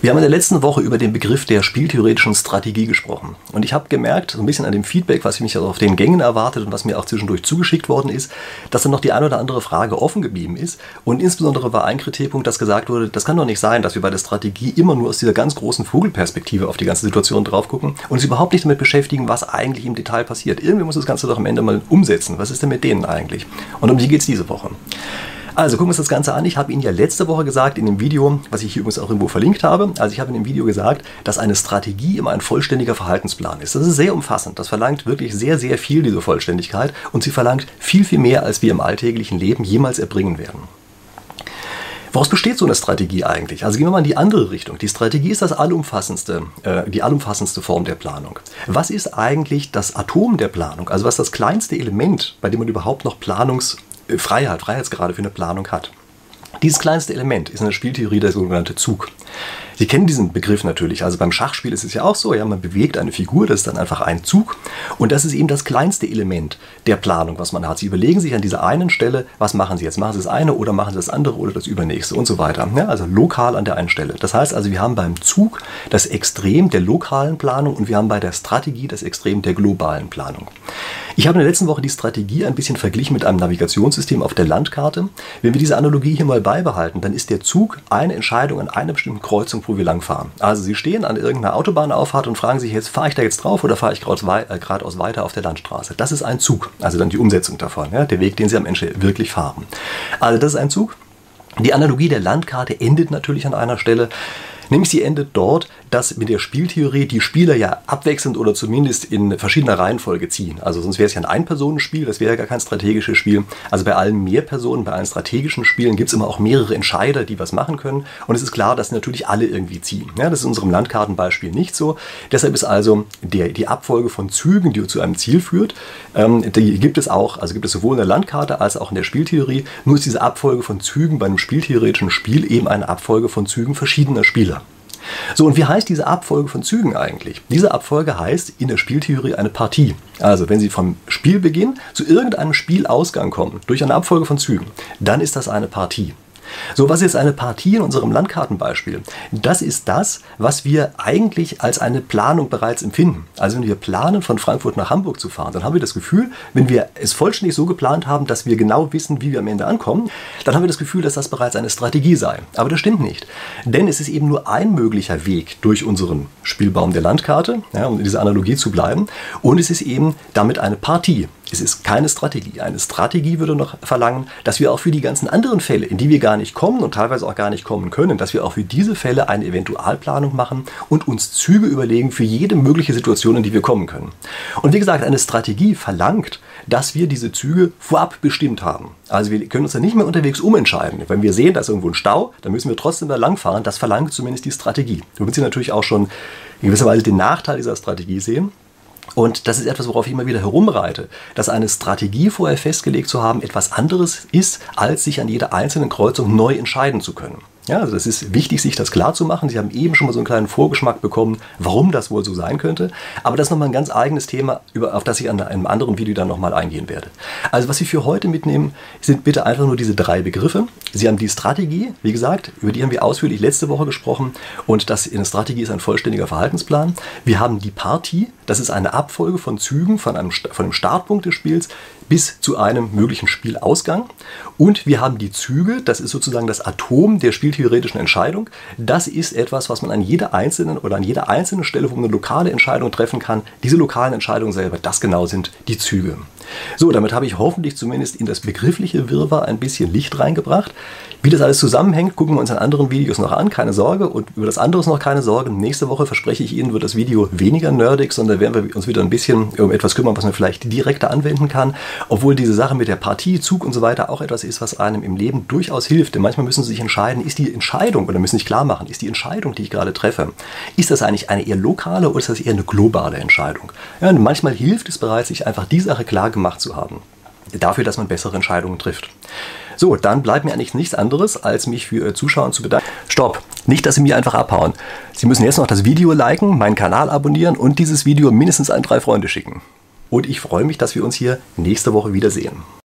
Wir haben in der letzten Woche über den Begriff der spieltheoretischen Strategie gesprochen. Und ich habe gemerkt, so ein bisschen an dem Feedback, was mich auf den Gängen erwartet und was mir auch zwischendurch zugeschickt worden ist, dass dann noch die eine oder andere Frage offen geblieben ist. Und insbesondere war ein Kritikpunkt, dass gesagt wurde, das kann doch nicht sein, dass wir bei der Strategie immer nur aus dieser ganz großen Vogelperspektive auf die ganze Situation drauf gucken und uns überhaupt nicht damit beschäftigen, was eigentlich im Detail passiert. Irgendwie muss das Ganze doch am Ende mal umsetzen. Was ist denn mit denen eigentlich? Und um die geht es diese Woche. Also gucken wir uns das Ganze an. Ich habe Ihnen ja letzte Woche gesagt in dem Video, was ich hier übrigens auch irgendwo verlinkt habe, also ich habe in dem Video gesagt, dass eine Strategie immer ein vollständiger Verhaltensplan ist. Das ist sehr umfassend. Das verlangt wirklich sehr, sehr viel, diese Vollständigkeit. Und sie verlangt viel, viel mehr, als wir im alltäglichen Leben jemals erbringen werden. Woraus besteht so eine Strategie eigentlich? Also gehen wir mal in die andere Richtung. Die Strategie ist das allumfassendste, äh, die allumfassendste Form der Planung. Was ist eigentlich das Atom der Planung? Also was ist das kleinste Element, bei dem man überhaupt noch Planungs Freiheit, Freiheitsgrade für eine Planung hat. Dieses kleinste Element ist in der Spieltheorie der sogenannte Zug. Sie kennen diesen Begriff natürlich. Also beim Schachspiel ist es ja auch so, ja, man bewegt eine Figur, das ist dann einfach ein Zug. Und das ist eben das kleinste Element der Planung, was man hat. Sie überlegen sich an dieser einen Stelle, was machen Sie jetzt? Machen Sie das eine oder machen Sie das andere oder das übernächste und so weiter. Ja, also lokal an der einen Stelle. Das heißt also, wir haben beim Zug das Extrem der lokalen Planung und wir haben bei der Strategie das Extrem der globalen Planung. Ich habe in der letzten Woche die Strategie ein bisschen verglichen mit einem Navigationssystem auf der Landkarte. Wenn wir diese Analogie hier mal beibehalten, dann ist der Zug eine Entscheidung an einer bestimmten Kreuzung, wo wir langfahren. Also Sie stehen an irgendeiner Autobahnauffahrt und fragen sich jetzt, fahre ich da jetzt drauf oder fahre ich geradeaus äh, weiter auf der Landstraße? Das ist ein Zug, also dann die Umsetzung davon, ja, der Weg, den Sie am Ende wirklich fahren. Also das ist ein Zug. Die Analogie der Landkarte endet natürlich an einer Stelle. Nämlich sie endet dort, dass mit der Spieltheorie die Spieler ja abwechselnd oder zumindest in verschiedener Reihenfolge ziehen. Also sonst wäre es ja ein Ein-Personen-Spiel, das wäre ja gar kein strategisches Spiel. Also bei allen Mehrpersonen, bei allen strategischen Spielen gibt es immer auch mehrere Entscheider, die was machen können. Und es ist klar, dass natürlich alle irgendwie ziehen. Ja, das ist in unserem Landkartenbeispiel nicht so. Deshalb ist also der, die Abfolge von Zügen, die zu einem Ziel führt, ähm, die gibt es auch, also gibt es sowohl in der Landkarte als auch in der Spieltheorie. Nur ist diese Abfolge von Zügen bei einem spieltheoretischen Spiel eben eine Abfolge von Zügen verschiedener Spieler. So, und wie heißt diese Abfolge von Zügen eigentlich? Diese Abfolge heißt in der Spieltheorie eine Partie. Also, wenn Sie vom Spielbeginn zu irgendeinem Spielausgang kommen, durch eine Abfolge von Zügen, dann ist das eine Partie. So, was ist eine Partie in unserem Landkartenbeispiel? Das ist das, was wir eigentlich als eine Planung bereits empfinden. Also wenn wir planen, von Frankfurt nach Hamburg zu fahren, dann haben wir das Gefühl, wenn wir es vollständig so geplant haben, dass wir genau wissen, wie wir am Ende ankommen, dann haben wir das Gefühl, dass das bereits eine Strategie sei. Aber das stimmt nicht. Denn es ist eben nur ein möglicher Weg durch unseren Spielbaum der Landkarte, ja, um in dieser Analogie zu bleiben. Und es ist eben damit eine Partie. Es ist keine Strategie. Eine Strategie würde noch verlangen, dass wir auch für die ganzen anderen Fälle, in die wir gar nicht kommen und teilweise auch gar nicht kommen können, dass wir auch für diese Fälle eine Eventualplanung machen und uns Züge überlegen für jede mögliche Situation, in die wir kommen können. Und wie gesagt, eine Strategie verlangt, dass wir diese Züge vorab bestimmt haben. Also wir können uns dann nicht mehr unterwegs umentscheiden. Wenn wir sehen, da ist irgendwo ein Stau, dann müssen wir trotzdem da langfahren. Das verlangt zumindest die Strategie. Damit Sie natürlich auch schon in gewisser Weise den Nachteil dieser Strategie sehen. Und das ist etwas, worauf ich immer wieder herumreite, dass eine Strategie vorher festgelegt zu haben etwas anderes ist, als sich an jeder einzelnen Kreuzung neu entscheiden zu können. Ja, also das ist wichtig, sich das klar zu machen. Sie haben eben schon mal so einen kleinen Vorgeschmack bekommen, warum das wohl so sein könnte. Aber das ist nochmal ein ganz eigenes Thema, auf das ich an einem anderen Video dann nochmal eingehen werde. Also was Sie für heute mitnehmen, sind bitte einfach nur diese drei Begriffe. Sie haben die Strategie, wie gesagt, über die haben wir ausführlich letzte Woche gesprochen. Und das in der Strategie ist ein vollständiger Verhaltensplan. Wir haben die Partie, das ist eine Abfolge von Zügen von einem, von einem Startpunkt des Spiels bis zu einem möglichen Spielausgang. Und wir haben die Züge, das ist sozusagen das Atom der spieltheoretischen Entscheidung. Das ist etwas, was man an jeder einzelnen oder an jeder einzelnen Stelle, wo man eine lokale Entscheidung treffen kann, diese lokalen Entscheidungen selber, das genau sind die Züge. So, damit habe ich hoffentlich zumindest in das begriffliche Wirrwarr ein bisschen Licht reingebracht. Wie das alles zusammenhängt, gucken wir uns in anderen Videos noch an, keine Sorge. Und über das andere ist noch keine Sorge. Nächste Woche verspreche ich Ihnen, wird das Video weniger nerdig, sondern werden wir uns wieder ein bisschen um etwas kümmern, was man vielleicht direkter anwenden kann. Obwohl diese Sache mit der Partie, Zug und so weiter auch etwas ist, was einem im Leben durchaus hilft. Denn manchmal müssen Sie sich entscheiden, ist die Entscheidung, oder müssen sich klar machen, ist die Entscheidung, die ich gerade treffe, ist das eigentlich eine eher lokale oder ist das eher eine globale Entscheidung? Ja, und manchmal hilft es bereits, sich einfach die Sache klar gemacht zu haben. Dafür, dass man bessere Entscheidungen trifft. So, dann bleibt mir eigentlich nichts anderes, als mich für Ihr Zuschauen zu bedanken. Stopp! Nicht, dass Sie mir einfach abhauen. Sie müssen jetzt noch das Video liken, meinen Kanal abonnieren und dieses Video mindestens an drei Freunde schicken. Und ich freue mich, dass wir uns hier nächste Woche wiedersehen.